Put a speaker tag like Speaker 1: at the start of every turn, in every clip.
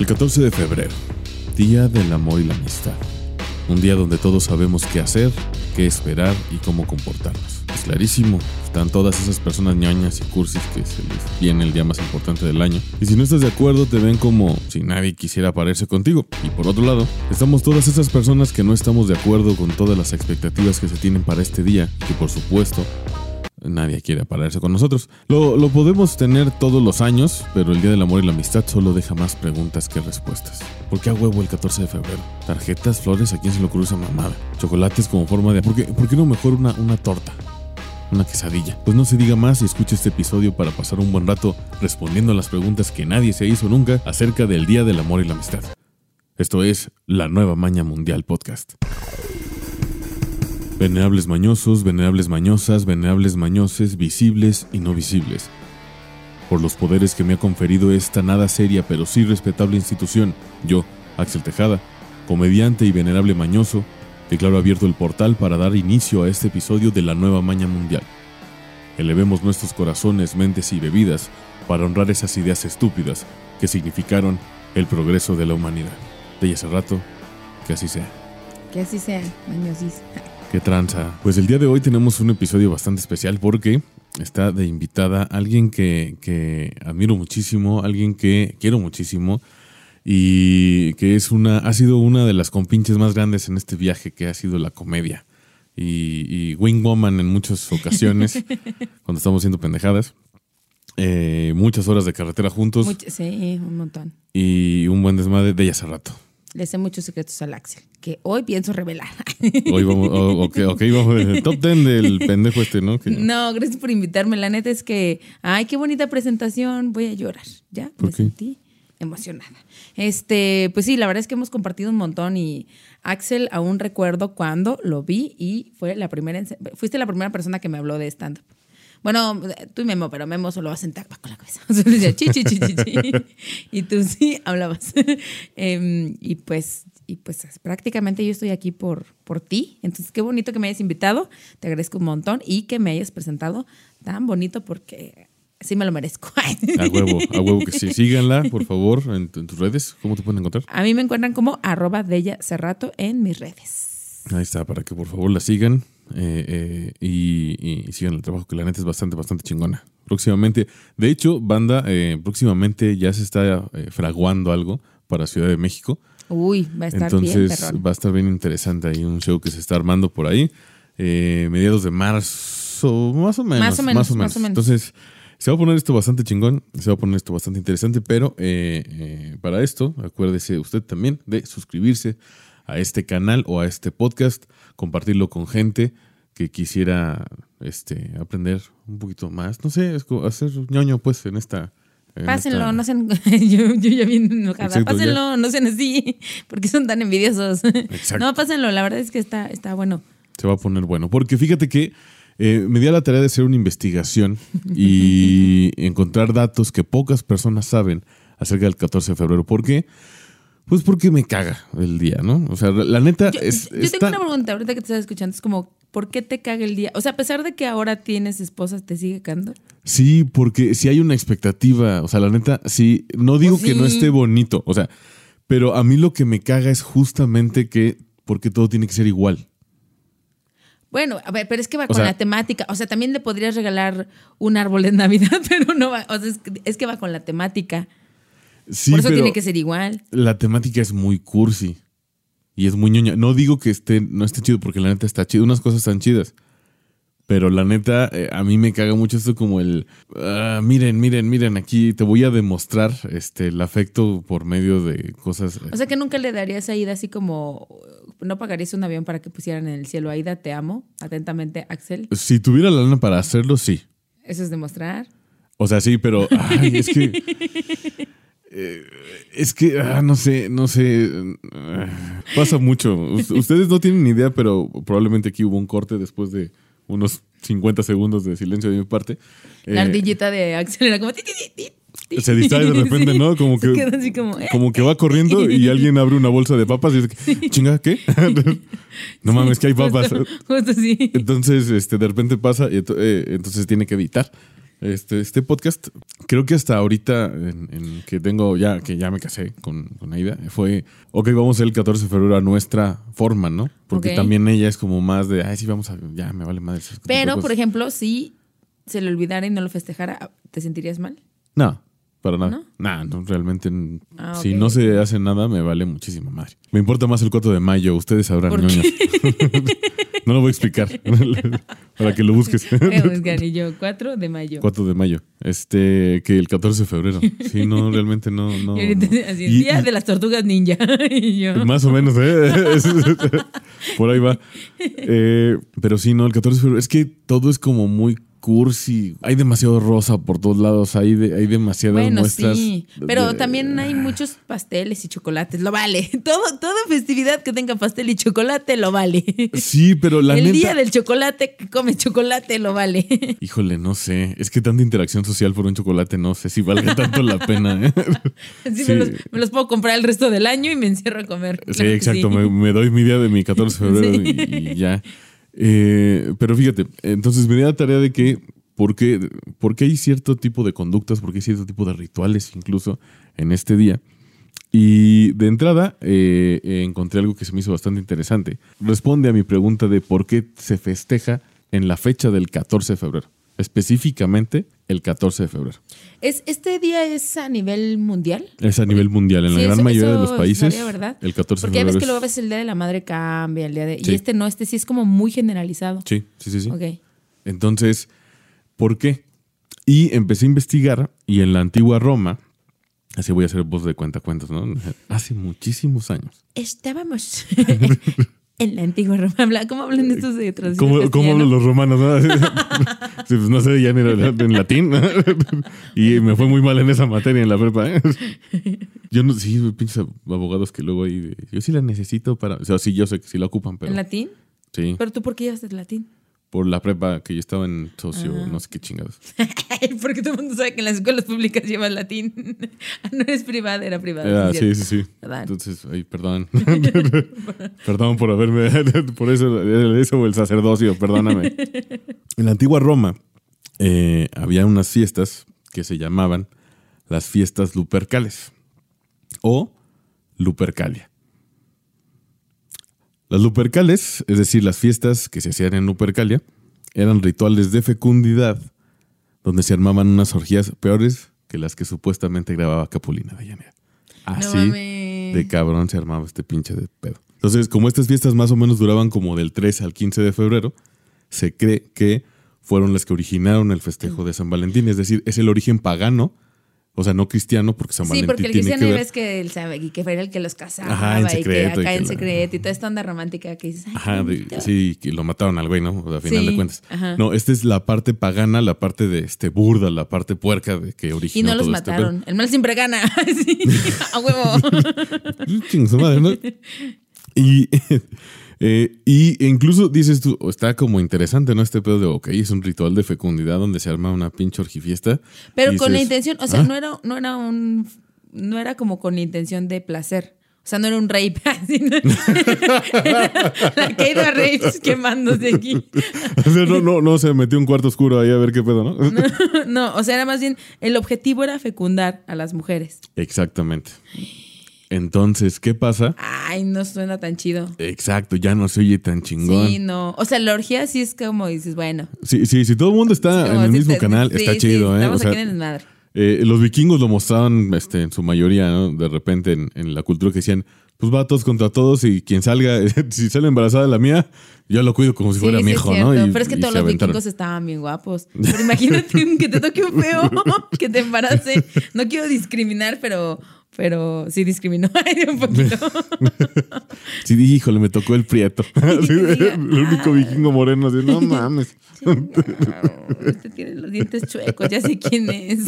Speaker 1: El 14 de febrero, Día del Amor y la Amistad. Un día donde todos sabemos qué hacer, qué esperar y cómo comportarnos. Es clarísimo, están todas esas personas ñoñas y cursis que se les viene el día más importante del año. Y si no estás de acuerdo, te ven como si nadie quisiera parecerse contigo. Y por otro lado, estamos todas esas personas que no estamos de acuerdo con todas las expectativas que se tienen para este día, que por supuesto nadie quiere pararse con nosotros. Lo, lo, podemos tener todos los años, pero el Día del Amor y la Amistad solo deja más preguntas que respuestas. ¿Por qué a huevo el 14 de febrero? ¿Tarjetas, flores? ¿A quién se lo cruza mamada? ¿Chocolates como forma de... ¿Por qué, por qué no mejor una, una torta? Una quesadilla. Pues no se diga más y escuche este episodio para pasar un buen rato respondiendo a las preguntas que nadie se hizo nunca acerca del Día del Amor y la Amistad. Esto es La Nueva Maña Mundial Podcast. Venerables mañosos, venerables mañosas, venerables mañoses, visibles y no visibles. Por los poderes que me ha conferido esta nada seria pero sí respetable institución, yo, Axel Tejada, comediante y venerable mañoso, declaro abierto el portal para dar inicio a este episodio de la nueva maña mundial. Elevemos nuestros corazones, mentes y bebidas para honrar esas ideas estúpidas que significaron el progreso de la humanidad. De hace rato, que así sea.
Speaker 2: Que así sea, mañosis.
Speaker 1: Qué tranza. Pues el día de hoy tenemos un episodio bastante especial porque está de invitada alguien que, que admiro muchísimo, alguien que quiero muchísimo y que es una, ha sido una de las compinches más grandes en este viaje que ha sido la comedia. Y, y Wing Woman en muchas ocasiones, cuando estamos haciendo pendejadas. Eh, muchas horas de carretera juntos.
Speaker 2: Sí, un montón.
Speaker 1: Y un buen desmadre de ella hace rato.
Speaker 2: Le sé muchos secretos al Axel, que hoy pienso revelar.
Speaker 1: Hoy vamos, oh, ok, ok, vamos el top 10 del pendejo este, ¿no? Que-
Speaker 2: No, gracias por invitarme. La neta es que, ay, qué bonita presentación. Voy a llorar. Ya,
Speaker 1: ¿Por
Speaker 2: me
Speaker 1: qué?
Speaker 2: sentí emocionada. Este, pues sí, la verdad es que hemos compartido un montón y Axel aún recuerdo cuando lo vi y fue la primera, fuiste la primera persona que me habló de stand-up. Bueno, tú y Memo, pero Memo solo va a sentar con la cabeza. O sea, le decía, chi, chi, chi, chi, chi. Y tú sí hablabas. Em, y pues, y pues prácticamente yo estoy aquí por, por ti. Entonces, qué bonito que me hayas invitado. Te agradezco un montón y que me hayas presentado tan bonito porque sí me lo merezco.
Speaker 1: A huevo, a huevo que sí. Síganla, por favor, en, tu- en tus redes. ¿Cómo te pueden encontrar?
Speaker 2: A mí me encuentran como arroba de ella Cerrato en mis redes.
Speaker 1: Ahí está, para que por favor la sigan eh, eh, y, y sigan el trabajo, que la neta es bastante, bastante chingona. Próximamente, de hecho, banda, eh, próximamente ya se está eh, fraguando algo para Ciudad de México.
Speaker 2: Uy, va a estar bien,
Speaker 1: Entonces
Speaker 2: perrón.
Speaker 1: va a estar bien interesante ahí un show que se está armando por ahí. eh, mediados de marzo, más o menos.
Speaker 2: Más o menos, más o menos.
Speaker 1: Entonces, se va a poner esto bastante chingón, se va a poner esto bastante interesante, pero eh, para esto, acuérdese usted también de suscribirse a este canal o a este podcast, compartirlo con gente que quisiera este, aprender un poquito más. No sé, es como hacer ñoño, pues, en esta. en
Speaker 2: Pásenlo,
Speaker 1: esta-
Speaker 2: no sean. yo, yo ya bien enojada.
Speaker 1: Exacto,
Speaker 2: pásenlo, no sean así, porque son tan envidiosos.
Speaker 1: Exacto.
Speaker 2: No, pásenlo, la verdad es que está, está bueno.
Speaker 1: Se va a poner bueno. Porque fíjate que eh, me di a la tarea de hacer una investigación y encontrar datos que pocas personas saben acerca del 14 de febrero. ¿Por qué? Pues porque me caga el día, ¿no? O sea, la neta
Speaker 2: Yo,
Speaker 1: es.
Speaker 2: yo
Speaker 1: está-
Speaker 2: tengo una pregunta ahorita que te estás escuchando. Es como, ¿por qué te caga el día? O sea, a pesar de que ahora tienes esposa, ¿te sigue cagando?
Speaker 1: Sí, porque si hay una expectativa. O sea, la neta, sí. No digo
Speaker 2: Pues
Speaker 1: que no esté bonito. O sea, pero a mí lo que me caga es justamente que. Porque todo tiene que ser igual.
Speaker 2: Bueno, a ver, pero es que va
Speaker 1: O
Speaker 2: con
Speaker 1: sea-
Speaker 2: la temática. O sea, también le podrías regalar un árbol de Navidad, pero no va. O sea, es que, es que va con la temática.
Speaker 1: Sí,
Speaker 2: Por eso tiene que ser igual.
Speaker 1: la temática es muy cursi. Y es muy ñoña. No digo que esté, no esté chido, porque la neta está chido. Unas cosas están chidas. Pero la neta, eh, a mí me caga mucho esto como el... "Ah, miren, miren, miren, aquí te voy a demostrar este, el afecto por medio de cosas... eh,
Speaker 2: O sea, que nunca le darías a Aida así como. No pagarías un avión para que pusieran en el cielo. Aida, te amo. Atentamente, Axel.
Speaker 1: si tuviera la lana para hacerlo, sí.
Speaker 2: Eso es demostrar.
Speaker 1: O sea, sí, pero... Ay, es que... eh, es que, ah, no sé, no sé. ah, Pasa mucho. Us- Ustedes no tienen ni idea, pero probablemente aquí hubo un corte después de unos 50 segundos de silencio de mi parte.
Speaker 2: La
Speaker 1: Eh,
Speaker 2: ardillita de Axel era como.
Speaker 1: se distrae de repente,
Speaker 2: Sí.
Speaker 1: ¿no? Como que,
Speaker 2: queda así como. ¿eh?
Speaker 1: como que va corriendo y alguien abre una bolsa de papas y dice, chinga, ¿qué? no mames, que hay papas.
Speaker 2: Justo.
Speaker 1: Entonces, este, de repente pasa y ento- eh, entonces tiene que editar. Este, este podcast. Creo que hasta ahorita, en, en que tengo ya, que ya me casé con, con Aida, fue, ok, vamos el 14 de febrero a nuestra forma, ¿no? Porque también ella es como más de, ay, sí, vamos a, ya, me vale madre.
Speaker 2: Pero,
Speaker 1: cosas".
Speaker 2: por ejemplo, si se le olvidara y no lo festejara, ¿te sentirías mal?
Speaker 1: No, para nada.
Speaker 2: ¿No?
Speaker 1: Nah, no, realmente,
Speaker 2: Ah,
Speaker 1: si no se hace nada, me vale muchísima madre. Me importa más el 4 de mayo, ustedes sabrán,
Speaker 2: ¿Por.
Speaker 1: no lo voy a explicar, para que lo busques.
Speaker 2: Buscar, y yo, 4 de mayo.
Speaker 1: 4 de mayo, este, que el 14 de febrero. Sí, no, realmente no. no
Speaker 2: Y ahorita,
Speaker 1: no.
Speaker 2: así,
Speaker 1: Y-
Speaker 2: día de las tortugas ninja. y yo,
Speaker 1: Más o menos, ¿eh? Por ahí va. Eh, pero sí, no, el 14 de febrero. Es que todo es como muy cursi. Hay demasiado rosa por todos lados. Hay, de- hay demasiadas
Speaker 2: Bueno,
Speaker 1: muestras.
Speaker 2: sí, pero
Speaker 1: de-
Speaker 2: también hay muchos pasteles y chocolates, lo vale. Todo, toda festividad que tenga pastel y chocolate lo vale.
Speaker 1: Sí, pero la
Speaker 2: El
Speaker 1: neta.
Speaker 2: día del chocolate que comes chocolate lo vale.
Speaker 1: Híjole, no sé. Es que tanta interacción social por un chocolate, no sé si valga tanto la pena. ¿eh? Sí.
Speaker 2: Me, los, me los puedo comprar el resto del año y me encierro a comer.
Speaker 1: Sí,
Speaker 2: Claro
Speaker 1: exacto.
Speaker 2: sí.
Speaker 1: Me, me doy mi día de mi 14 de febrero y ya. Eh, pero fíjate, entonces me di la tarea de que, ¿por qué, por qué hay cierto tipo de conductas, por qué hay cierto tipo de rituales incluso en este día? Y de entrada eh, encontré algo que se me hizo bastante interesante. Responde a mi pregunta de por qué se festeja en la fecha del 14 de febrero. Específicamente el 14 de febrero.
Speaker 2: ¿Es, ¿Este día es a nivel mundial?
Speaker 1: Es a nivel mundial. En la gran
Speaker 2: eso-
Speaker 1: mayoría de los países,
Speaker 2: sabía, ¿verdad?
Speaker 1: el 14 de
Speaker 2: Porque ya ves
Speaker 1: febrero
Speaker 2: que luego a
Speaker 1: es-
Speaker 2: veces el día de la madre cambia, el día de...
Speaker 1: Sí.
Speaker 2: Y este no, este sí es como muy generalizado.
Speaker 1: Sí, sí, sí. sí.
Speaker 2: Ok.
Speaker 1: Entonces, ¿por qué? Y empecé a investigar y en la antigua Roma, así voy a hacer voz de cuentacuentos, ¿no? Hace muchísimos años.
Speaker 2: Estábamos en la antigua Roma. Habla- ¿Cómo hablan estos de tradición
Speaker 1: ¿Cómo, cómo hablan los romanos? No? Sí, pues no sé, ya ni en latín. y me fue muy mal en esa materia en la prepa. ¿eh? Yo no, sí, pinches abogados que luego ahí, yo sí la necesito para, o sea, sí, yo sé que sí la ocupan, pero
Speaker 2: ¿En latín?
Speaker 1: sí,
Speaker 2: ¿Pero tú por qué llevas el latín?
Speaker 1: Por la prepa que yo estaba en socio,
Speaker 2: Ah.
Speaker 1: no sé qué chingados.
Speaker 2: Porque todo el mundo sabe que en las escuelas públicas llevas latín. no eres privada, era privada.
Speaker 1: Ah,
Speaker 2: sí,
Speaker 1: sí,
Speaker 2: cierto.
Speaker 1: sí, sí. Entonces, ay, perdón. perdón por haberme. por eso, eso o el sacerdocio, perdóname. En la antigua Roma eh, había unas fiestas que se llamaban las fiestas lupercales o lupercalia. Las lupercales, es decir, las fiestas que se hacían en Lupercalia, eran rituales de fecundidad donde se armaban unas orgías peores que las que supuestamente grababa Capulina de Llanera. Así de cabrón se armaba este pinche de pedo. Entonces, como estas fiestas más o menos duraban como del 3 al 15 de febrero, se cree que fueron las que originaron el festejo de San Valentín. Es decir, es el origen pagano, o sea, no cristiano, porque San
Speaker 2: Sí,
Speaker 1: Valentín
Speaker 2: porque el
Speaker 1: tiene
Speaker 2: cristiano
Speaker 1: que ver.
Speaker 2: ves que él sabe y que era el que los casaba
Speaker 1: Ajá, en
Speaker 2: y que
Speaker 1: secreto, y
Speaker 2: acá
Speaker 1: que
Speaker 2: en
Speaker 1: la-
Speaker 2: secreto y toda esta onda romántica que dices, ay,
Speaker 1: Ajá, de- sí, que lo mataron al güey, ¿no? O sea, a final
Speaker 2: Sí,
Speaker 1: de cuentas.
Speaker 2: ajá.
Speaker 1: No, esta es la parte pagana, la parte de este burda, la parte puerca de que
Speaker 2: Y
Speaker 1: originó
Speaker 2: no los
Speaker 1: este
Speaker 2: mataron. El mal siempre gana. Sí, a huevo.
Speaker 1: Ching su madre, ¿no? Y, eh, y incluso dices tú, está como interesante, ¿no? Este pedo de, ok, es un ritual de fecundidad donde se arma una pinche orgifiesta.
Speaker 2: Pero con la intención, o sea,
Speaker 1: "Ah".
Speaker 2: no era, no era un, no era como con la intención de placer. O sea, no era un rape. así, ¿no? la Keira Rapes quemándose aquí.
Speaker 1: O sea, no, no, no, se metió un cuarto oscuro ahí a ver qué pedo, ¿no?
Speaker 2: No, o sea, era más bien, el objetivo era fecundar a las mujeres.
Speaker 1: Exactamente. Entonces, ¿qué pasa?
Speaker 2: Ay, no suena tan chido.
Speaker 1: Exacto, ya no se oye tan chingón.
Speaker 2: Sí, no. O sea, la orgía sí es como dices, bueno.
Speaker 1: Sí, sí, si todo el mundo está
Speaker 2: es
Speaker 1: en el
Speaker 2: si
Speaker 1: mismo
Speaker 2: te-
Speaker 1: canal,
Speaker 2: sí,
Speaker 1: está
Speaker 2: sí,
Speaker 1: chido, ¿eh? O
Speaker 2: Estamos
Speaker 1: sea,
Speaker 2: aquí en el desmadre.
Speaker 1: eh, los vikingos lo mostraban este, en su mayoría, ¿no? De repente en, en la cultura que decían, pues va todos contra todos y quien salga, si sale embarazada la mía, yo lo cuido como si fuera
Speaker 2: sí
Speaker 1: mi hijo. ¿no? Y-
Speaker 2: Pero es que todos los
Speaker 1: aventaron.
Speaker 2: vikingos estaban bien guapos. Pero imagínate que te toque un feo que te embarace. No quiero discriminar, pero, pero sí discriminó un poquito.
Speaker 1: Sí, híjole, me tocó el prieto. El único vikingo moreno, así, no mames.
Speaker 2: Este tiene los dientes chuecos, ya sé quién es.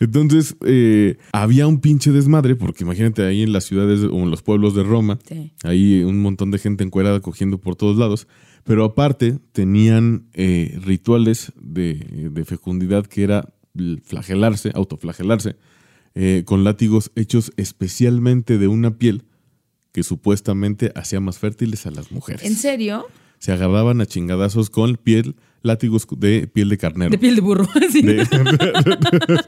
Speaker 1: Entonces, eh, había un pinche desmadre, porque imagínate ahí en las ciudades o en los pueblos de Roma,
Speaker 2: Sí.
Speaker 1: ahí un montón de gente encuerada cogiendo por todos lados, pero aparte tenían eh, rituales de, de fecundidad que era flagelarse, autoflagelarse, eh, con látigos hechos especialmente de una piel que supuestamente hacía más fértiles a las mujeres.
Speaker 2: ¿En serio?
Speaker 1: se agarraban a chingadazos con piel, látigos de piel de carnero.
Speaker 2: De piel de burro. Sí,
Speaker 1: De-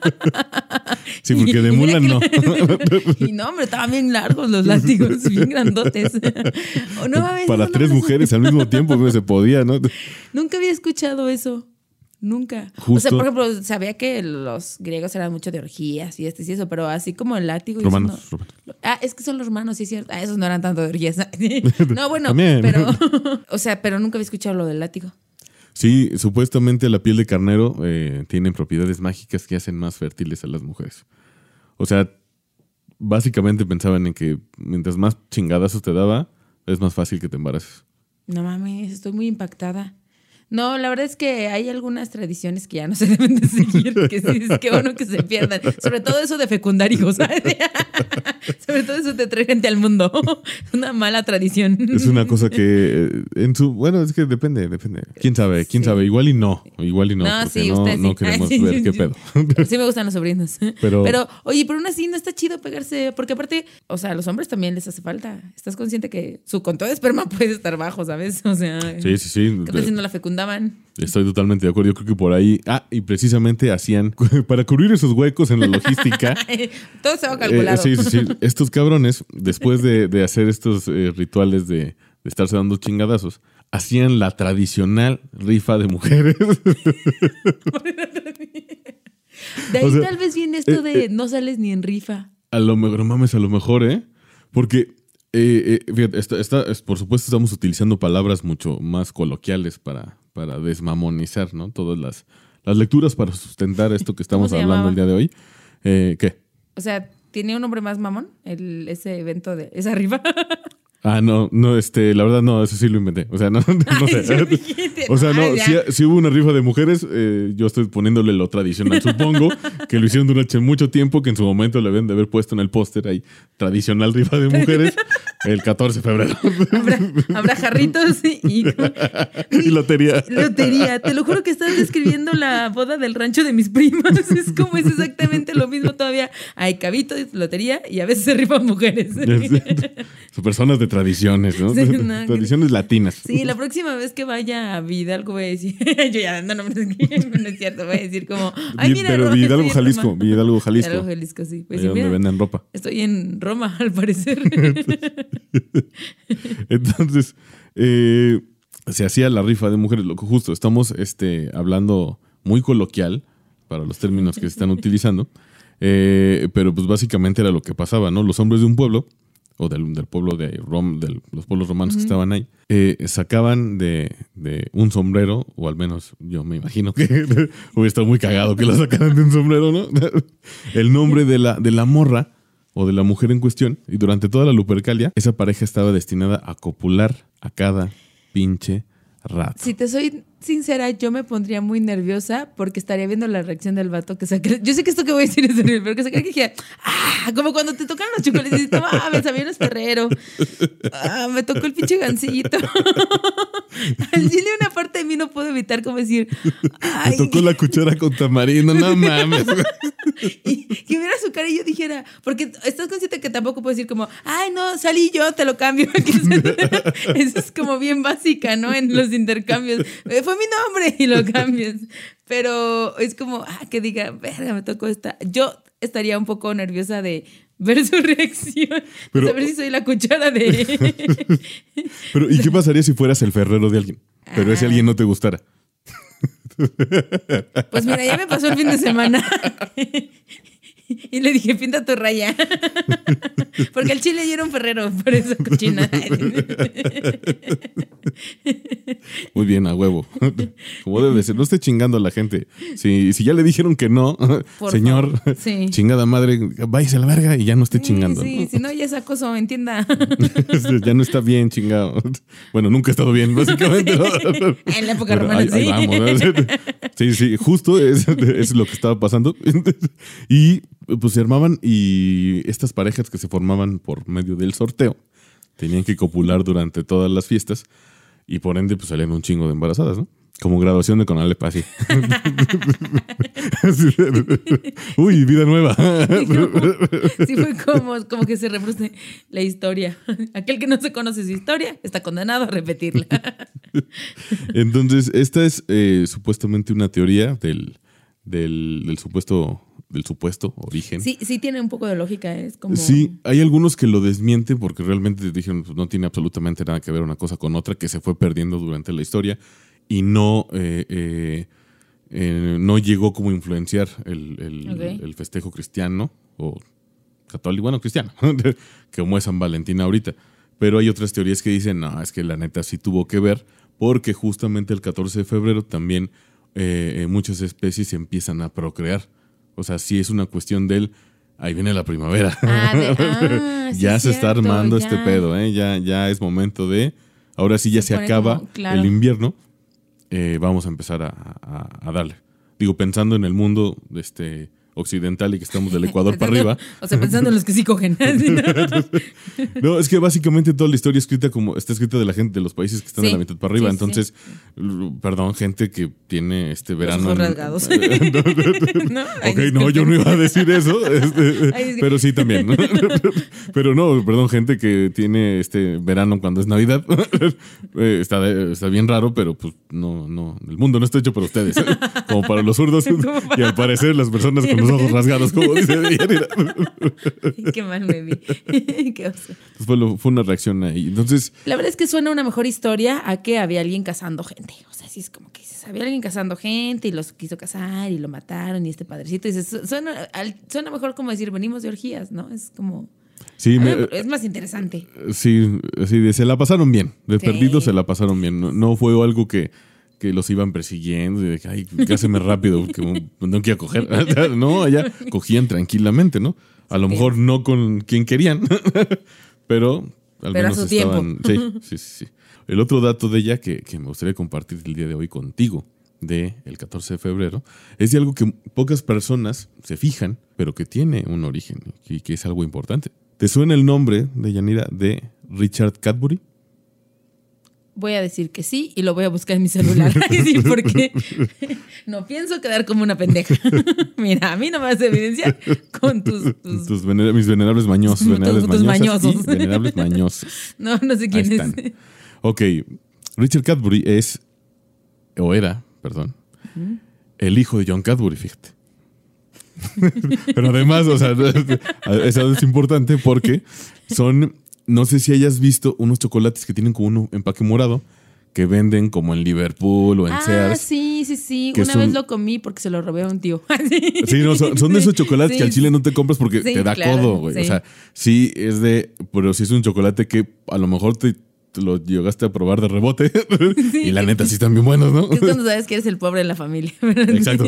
Speaker 1: sí, porque de mula no.
Speaker 2: que- y no, hombre, estaban bien largos los látigos, bien grandotes. Oh, no
Speaker 1: Para tres mujeres al mismo tiempo güey, se podía, ¿no?
Speaker 2: Nunca había escuchado eso. Nunca. O
Speaker 1: Justo.
Speaker 2: sea, por ejemplo, sabía que los griegos eran mucho de orgías y este y eso, pero así como el látigo. y
Speaker 1: Romanos,
Speaker 2: no-. Ah, es que son los romanos, sí es cierto. Ah, esos no eran tanto de orgías. no, bueno,
Speaker 1: También.
Speaker 2: pero. O sea, pero nunca había escuchado lo del látigo.
Speaker 1: Sí, supuestamente la piel de carnero eh, tiene propiedades mágicas que hacen más fértiles a las mujeres. O sea, básicamente pensaban en que mientras más chingadazos te daba, es más fácil que te embaraces.
Speaker 2: No mames, estoy muy impactada. No, la verdad es que hay algunas tradiciones que ya no se deben de seguir, que sí, es que bueno que se pierdan. Sobre todo eso de fecundar hijos. Sobre todo eso de traer gente al mundo. Es una mala tradición.
Speaker 1: Es una cosa que en su... Bueno, es que depende, depende. ¿Quién sabe? ¿Quién
Speaker 2: Sí.
Speaker 1: sabe? Igual y no. Igual y no.
Speaker 2: No, sí,
Speaker 1: no, no queremos
Speaker 2: Ay, sí,
Speaker 1: ver qué pedo.
Speaker 2: Sí me gustan los sobrinos.
Speaker 1: Pero-
Speaker 2: Pero, oye, pero aún así no está chido pegarse, porque aparte, o sea, a los hombres también les hace falta. Estás consciente que su conteo de esperma puede estar bajo, ¿sabes? O sea,
Speaker 1: Sí, sí, sí.
Speaker 2: ¿qué tal si no la fecundaban?
Speaker 1: Estoy totalmente de acuerdo. Yo creo que por ahí... Ah, y precisamente hacían... Para cubrir esos huecos en la logística...
Speaker 2: Todo estaba
Speaker 1: Eh,
Speaker 2: calculado.
Speaker 1: sí, sí, sí. Estos cabrones, después de, de hacer estos eh, rituales de, de estarse dando chingadazos, hacían la tradicional rifa de mujeres.
Speaker 2: De ahí
Speaker 1: o sea,
Speaker 2: tal vez viene esto
Speaker 1: eh,
Speaker 2: de
Speaker 1: eh,
Speaker 2: no sales ni en rifa.
Speaker 1: a lo mejor, no mames, a lo mejor, ¿eh? Porque, eh, eh, fíjate, esta- esta- es- por supuesto estamos utilizando palabras mucho más coloquiales para, para desmamonizar, ¿no? Todas las, las lecturas para sustentar esto que estamos hablando
Speaker 2: llamaba?
Speaker 1: el día de hoy. Eh, ¿Qué?
Speaker 2: O sea, ¿tenía un nombre más mamón el, ese evento de esa rifa?
Speaker 1: Ah, no, no, este, la verdad no, eso sí lo inventé. O sea, no, no sé.
Speaker 2: Ay,
Speaker 1: O sea, no, si, si hubo una rifa de mujeres, eh, yo estoy poniéndole lo tradicional. Supongo que lo hicieron durante mucho tiempo, que en su momento le deben de haber puesto en el póster ahí, tradicional rifa de mujeres, el 14 de febrero.
Speaker 2: Habrá, habrá jarritos y,
Speaker 1: y lotería.
Speaker 2: lotería. Te lo juro que estás describiendo la boda del rancho de mis primas. Es como es exactamente lo mismo todavía. Hay cabitos, lotería y a veces se rifan mujeres.
Speaker 1: Son personas de tradiciones, ¿no?
Speaker 2: Sí, no,
Speaker 1: tradiciones latinas.
Speaker 2: Sí, la próxima vez que vaya a Vidalgo voy a decir, yo ya nombres aquí, no es cierto, voy a decir como, ay, mira,
Speaker 1: pero Vidalgo, Jalisco.
Speaker 2: Roma".
Speaker 1: Vidalgo, Jalisco.
Speaker 2: Vidalgo, Jalisco, sí. Pues sí,
Speaker 1: donde
Speaker 2: mira,
Speaker 1: venden ropa.
Speaker 2: estoy en Roma, al parecer.
Speaker 1: Entonces, eh, se hacía la rifa de mujeres. Lo que justo estamos este, hablando muy coloquial para los términos que se están utilizando. Eh, pero pues básicamente era lo que pasaba, ¿no? Los hombres de un pueblo, o del, del pueblo de Rom, de los pueblos romanos que estaban ahí, eh, sacaban de, de un sombrero, o al menos yo me imagino que hubiera estado muy cagado que lo sacaran de un sombrero, ¿no? El nombre de la, de la morra o de la mujer en cuestión, y durante toda la Lupercalia, esa pareja estaba destinada a copular a cada pinche rato.
Speaker 2: si te soy sincera, yo me pondría muy nerviosa porque estaría viendo la reacción del vato que se cree. Yo sé que esto que voy a decir es serio, pero que se cree que dije, ah, como cuando te tocan los chocolates y dices, no mames, a mí no es perrero. Ah, me tocó el pinche gancito. Al chile una parte de mí no puedo evitar como decir, ay,
Speaker 1: Me tocó la cuchara con tamarindo, no mames.
Speaker 2: y que viera su cara y yo dijera, porque estás consciente que tampoco puedo decir como, ay, no, salí yo, te lo cambio. Eso es como bien básica, ¿no? En los intercambios. Eh, Fue mi nombre y lo cambias. Pero es como, ah, que diga, verga, me tocó esta. Yo estaría un poco nerviosa de ver su reacción.
Speaker 1: Pero-
Speaker 2: saber si soy la cuchara de...
Speaker 1: Pero, ¿y qué pasaría si fueras el ferrero de alguien? Pero ese
Speaker 2: Ah.
Speaker 1: alguien no te gustara.
Speaker 2: Pues mira, ya me pasó el fin de semana. Y le dije, pinta tu raya. Porque el chile era un ferrero, por eso cochina.
Speaker 1: Muy bien, a huevo. Como debe de ser. No esté chingando a la gente. Si, si ya le dijeron que no,
Speaker 2: Por
Speaker 1: señor.
Speaker 2: Sí.
Speaker 1: chingada madre, váyase a la verga y ya no esté chingando.
Speaker 2: Sí,
Speaker 1: ¿no?
Speaker 2: si no, ya es acoso, entienda.
Speaker 1: ya no está bien chingado. Bueno, nunca ha estado bien, básicamente.
Speaker 2: En la época
Speaker 1: Pero
Speaker 2: romana,
Speaker 1: ahí- ahí
Speaker 2: sí.
Speaker 1: vamos, ¿no? Sí, sí, justo es, es lo que estaba pasando. Y pues se armaban y estas parejas que se formaban por medio del sorteo tenían que copular durante todas las fiestas y por ende pues salían un chingo de embarazadas, ¿no? Como graduación de Conalep, así. Uy, vida nueva.
Speaker 2: sí, fue como, como que se reproduce la historia. Aquel que no se conoce su historia está condenado a repetirla.
Speaker 1: Entonces, esta es eh, supuestamente una teoría del, del, del supuesto del supuesto origen.
Speaker 2: Sí, sí tiene un poco de lógica, es como...
Speaker 1: Sí, hay algunos que lo desmienten porque realmente dijeron pues, no tiene absolutamente nada que ver una cosa con otra, que se fue perdiendo durante la historia y no, eh, eh, eh, no llegó como a influenciar el, el- el festejo cristiano o católico, bueno, cristiano, como es San Valentín ahorita. Pero hay otras teorías que dicen, no, es que la neta sí tuvo que ver porque justamente el 14 de febrero también eh, eh, muchas especies empiezan a procrear. O sea, sí es una cuestión del, ahí viene la primavera.
Speaker 2: Ah, de- ah, sí
Speaker 1: ya
Speaker 2: es
Speaker 1: se está armando
Speaker 2: ya.
Speaker 1: este pedo, ¿eh? Ya, ya es momento de. Ahora sí ya
Speaker 2: Se
Speaker 1: acaba
Speaker 2: como- claro.
Speaker 1: el invierno. eh, vamos a empar a, a- a darle. Digo, pensando en el mundo este, occidental y que estamos del Ecuador para arriba.
Speaker 2: O sea, pensando en los que sí cogen.
Speaker 1: No, es que básicamente toda la historia escrita como está escrita de la gente de los países que están de
Speaker 2: Sí.
Speaker 1: la mitad para arriba.
Speaker 2: Sí,
Speaker 1: Entonces, perdón, gente que tiene este verano. en-
Speaker 2: rasgados. ¿No? Ay,
Speaker 1: Ok, no, yo no iba a decir eso, este,
Speaker 2: Ay,
Speaker 1: pero sí también. ¿no? Pero no, perdón, gente que tiene este verano cuando es Navidad, eh, está, está bien raro, pero pues no, no, el mundo no está hecho para ustedes, como para los zurdos y al parecer las personas con los ojos rasgados, como dice.
Speaker 2: Qué mal me vi. Qué oso.
Speaker 1: Entonces fue, lo- fue una reacción ahí. Entonces,
Speaker 2: La verdad es que suena una mejor historia a que había alguien cazando gente. O sea, sí es como que dices, había alguien cazando gente y los quiso cazar y lo mataron y este padrecito. Y dices, su- suena, suena mejor como decir, venimos de orgías, ¿no? Es como...
Speaker 1: sí, me-
Speaker 2: es más interesante.
Speaker 1: sí, sí, de- se la pasaron bien. De
Speaker 2: Sí.
Speaker 1: perdidos se la pasaron bien. No, no fue algo que, que los iban persiguiendo y de que, ay, cáseme rápido, que no quiero coger. no, allá cogían tranquilamente, ¿no? A lo mejor no con quien querían, pero al
Speaker 2: Pero a
Speaker 1: menos
Speaker 2: tiempo.
Speaker 1: estaban. Sí, sí, sí, sí. El otro dato de ella que, que me gustaría compartir el día de hoy contigo, de el 14 de febrero, es de algo que pocas personas se fijan, pero que tiene un origen y que es algo importante. ¿Te suena el nombre de Yanira de Richard Cadbury?
Speaker 2: Voy a decir que sí y lo voy a buscar en mi celular. Sí, porque no pienso quedar como una pendeja. Mira, a mí no me vas a evidenciar con tus... tus-
Speaker 1: Tus venera- mis venerables mañosos, venerables
Speaker 2: tus
Speaker 1: y
Speaker 2: mañosos.
Speaker 1: venerables mañosos.
Speaker 2: No, no sé
Speaker 1: Ahí
Speaker 2: quién
Speaker 1: están.
Speaker 2: es.
Speaker 1: Ok, Richard Cadbury es, o era, perdón, el hijo de John Cadbury, fíjate. Pero además, o sea, eso es importante porque son, no sé si hayas visto unos chocolates que tienen como un empaque morado que venden como en Liverpool o en
Speaker 2: Ah,
Speaker 1: Sears.
Speaker 2: sí, sí, sí. Una
Speaker 1: son-
Speaker 2: vez lo comí porque se lo robé a un tío.
Speaker 1: Sí, no, son, son de esos chocolates que al chile no te compras porque
Speaker 2: Sí,
Speaker 1: te da
Speaker 2: claro,
Speaker 1: codo, güey. O
Speaker 2: sí.
Speaker 1: sea, sí es de, pero sí es un chocolate que a lo mejor te, te lo llegaste a probar de rebote y la neta sí están bien buenos, ¿no?
Speaker 2: Es cuando sabes que eres el pobre de la familia.
Speaker 1: Exacto.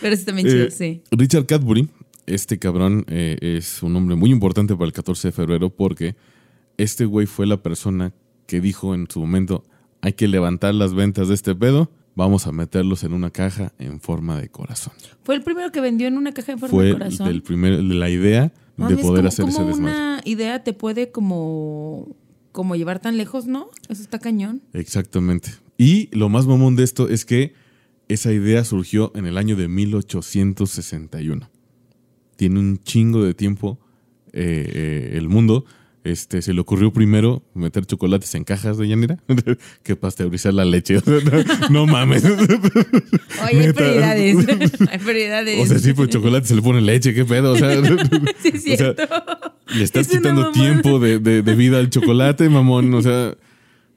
Speaker 2: Pero sí también chido,
Speaker 1: Eh,
Speaker 2: sí.
Speaker 1: Richard Cadbury, este cabrón eh, es un hombre muy importante para el 14 de febrero porque este güey fue la persona que dijo en su momento, hay que levantar las ventas de este pedo, vamos a meterlos en una caja en forma de corazón.
Speaker 2: Fue el primero que vendió en una caja de forma
Speaker 1: Fue
Speaker 2: de
Speaker 1: el,
Speaker 2: corazón.
Speaker 1: del primer, de la idea de poder
Speaker 2: ¿cómo-
Speaker 1: hacer ese desmadre.
Speaker 2: una idea te puede como, como llevar tan lejos, ¿no? Eso está cañón.
Speaker 1: Exactamente. Y lo más mamón de esto es que esa idea surgió en el año de 1861. Tiene un chingo de tiempo eh, eh, el mundo. Este, se le ocurrió primero meter chocolates en cajas de llanera que pasteurizar la leche. No, no mames.
Speaker 2: Oye, hay prioridades. hay prioridades.
Speaker 1: O sea, sí, pues chocolate se le pone leche, qué pedo. O sea,
Speaker 2: Sí, es
Speaker 1: o sea,
Speaker 2: cierto.
Speaker 1: le estás
Speaker 2: Es
Speaker 1: quitando tiempo de, de- de vida al chocolate, mamón. O sea,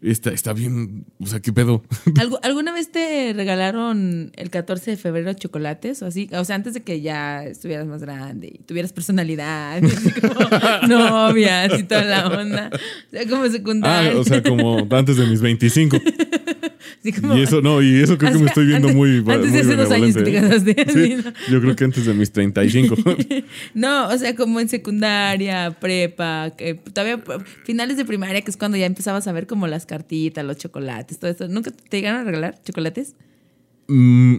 Speaker 1: está, está bien. O sea, qué pedo.
Speaker 2: ¿Algu- ¿Alguna vez te regalaron el 14 de febrero chocolates o así? O sea, antes de que ya estuvieras más grande y tuvieras personalidad, así como novias y toda la onda. O sea, como
Speaker 1: Ah,
Speaker 2: secundaria.
Speaker 1: o sea, como antes de mis 25.
Speaker 2: Así como-
Speaker 1: Y eso, no, y eso creo que me estoy viendo
Speaker 2: Antes-
Speaker 1: muy,
Speaker 2: antes de hace dos años que te
Speaker 1: benevolente,
Speaker 2: casaste,
Speaker 1: ¿eh? Sí, yo creo que antes de mis 35.
Speaker 2: No, o sea, como en secundaria, prepa, que todavía finales de primaria, que es cuando ya empezabas a ver como las cartitas, los chocolates, todo eso. ¿Nunca te llegaron a regalar chocolates?
Speaker 1: Mm,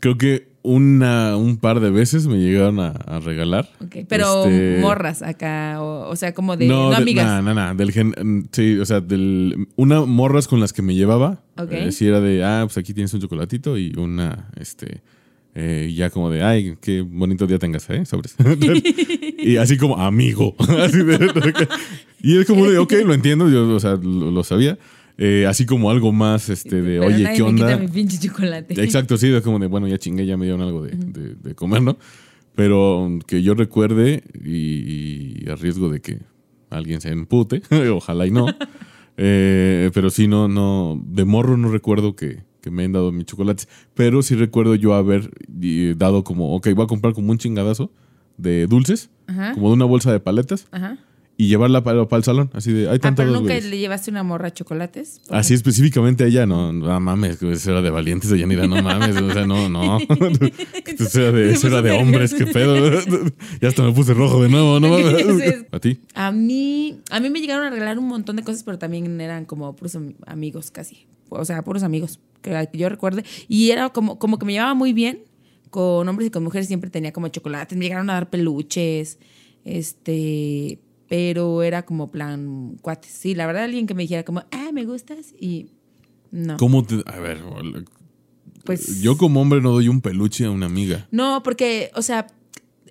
Speaker 1: creo que una, un par de veces me llegaron a, a regalar.
Speaker 2: Pero
Speaker 1: Este,
Speaker 2: morras acá, o, o sea, como de. No,
Speaker 1: de-
Speaker 2: amigas.
Speaker 1: nah, nah, nah, del gen- sí, o sea, del, una morras con las que me llevaba.
Speaker 2: Ok.
Speaker 1: eh, sí era de, ah, pues aquí tienes un chocolatito y una, este, eh, ya como de, ay, qué bonito día tengas, ¿eh? Sobres. y así como, amigo. Así de- y es como de, ok, lo entiendo, yo, o sea, lo, lo sabía. Eh, así como algo más, este, de,
Speaker 2: Pero
Speaker 1: oye,
Speaker 2: nadie
Speaker 1: ¿qué
Speaker 2: me
Speaker 1: onda?
Speaker 2: quita mi pinche chocolate.
Speaker 1: Exacto, sí, es como de, bueno, ya chingué, ya me dieron algo de, de- de comer, ¿no? Pero que yo recuerde, y, y a riesgo de que alguien se empute, ojalá y no, eh, pero sí, no, no, de morro no recuerdo que, que me hayan dado mis chocolates, pero sí recuerdo yo haber dado como, ok, voy a comprar como un chingadazo de dulces,
Speaker 2: Ajá.
Speaker 1: como de una bolsa de paletas,
Speaker 2: Ajá.
Speaker 1: Y llevarla para, para el salón, así de, hay
Speaker 2: Ah,
Speaker 1: tantos
Speaker 2: pero nunca
Speaker 1: güeyes.
Speaker 2: le llevaste una morra chocolates.
Speaker 1: Así específicamente a ella, no, no mames, eso era de valientes de Yanira, no mames, o sea, no, no. Eso era de, eso era de hombres, qué pedo. Ya hasta me puse rojo de nuevo, no mames. ¿A ti?
Speaker 2: A mí, a mí me llegaron a regalar un montón de cosas, pero también eran como puros am- amigos casi. O sea, puros amigos, que yo recuerde. Y era como, como que me llevaba muy bien con hombres y con mujeres, siempre tenía como chocolates, me llegaron a dar peluches, este, pero era como plan cuates. Sí, la verdad, alguien que me dijera como, ah, me gustas, y no.
Speaker 1: ¿Cómo te.? A ver,
Speaker 2: Pues
Speaker 1: yo como hombre no doy un peluche a una amiga.
Speaker 2: No, porque, o sea,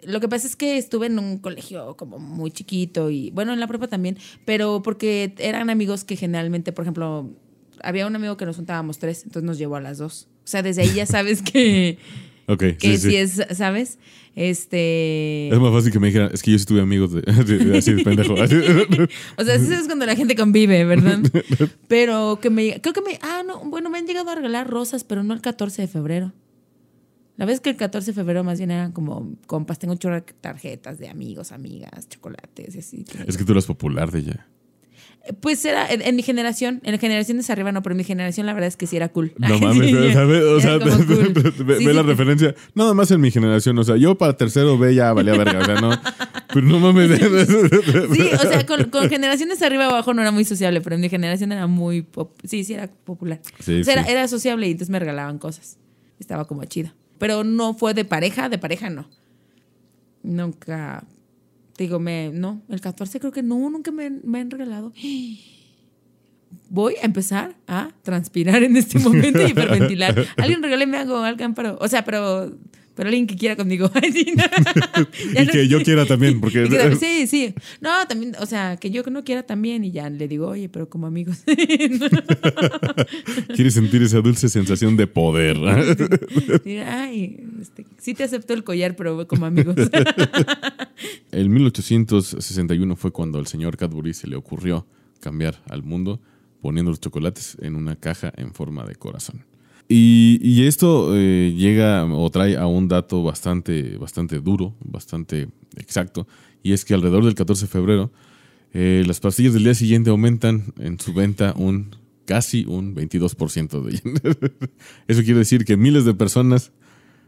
Speaker 2: lo que pasa es que estuve en un colegio como muy chiquito y, bueno, en la prepa también, pero porque eran amigos que generalmente, por ejemplo, había un amigo que nos juntábamos tres, entonces nos llevó a las dos. O sea, desde ahí ya sabes que,
Speaker 1: Ok,
Speaker 2: que
Speaker 1: sí,
Speaker 2: sí,
Speaker 1: sí.
Speaker 2: es, ¿sabes? Este...
Speaker 1: Es más fácil que me dijeran, es que yo sí tuve amigos de, de- de- así de pendejo. Así.
Speaker 2: O sea, eso es cuando la gente convive, ¿verdad? Pero que me... Creo que me... Ah, no, bueno, me han llegado a regalar rosas, pero no el 14 de febrero. La vez que el 14 de febrero más bien eran como compas. Tengo chorro de tarjetas de amigos, amigas, chocolates y así.
Speaker 1: Es que tú eras popular de ella.
Speaker 2: Pues era en, en mi generación, en generaciones arriba no, pero en mi generación la verdad es que sí era cool.
Speaker 1: No mames, ¿sabes? O sea,
Speaker 2: cool.
Speaker 1: ve, ve
Speaker 2: sí,
Speaker 1: la
Speaker 2: sí.
Speaker 1: referencia. Nada más en mi generación. O sea, yo para tercero B ya valía verga. O sea, no. Pero no mames.
Speaker 2: Sí, o sea, con, con generaciones arriba abajo no era muy sociable, pero en mi generación era muy... pop- sí, sí era popular.
Speaker 1: Sí,
Speaker 2: o sea, era,
Speaker 1: sí.
Speaker 2: era sociable y entonces me regalaban cosas. Estaba como chido. Pero no fue de pareja, de pareja no. Nunca... Digo, me... No, el 14 creo que no, nunca me, me han regalado. Voy a empezar a transpirar en este momento y hiperventilar. Alguien regáleme algo, alguien, pero... O sea, pero... Pero alguien que quiera conmigo.
Speaker 1: Y que yo quiera también, porque.
Speaker 2: que sí, sí. No, también, o sea, que yo no quiera también y ya le digo, oye, pero como amigos.
Speaker 1: Quieres sentir esa dulce sensación de poder.
Speaker 2: Mira, Ay, este, sí te acepto el collar, pero como amigos.
Speaker 1: En 1861 fue cuando al señor Cadbury se le ocurrió cambiar al mundo poniendo los chocolates en una caja en forma de corazón. Y, esto eh, llega o trae a un dato bastante, bastante duro, bastante exacto, y es que alrededor del 14 de febrero eh, las pastillas del día siguiente aumentan en su venta un casi un 22% de Eso quiere decir que miles de personas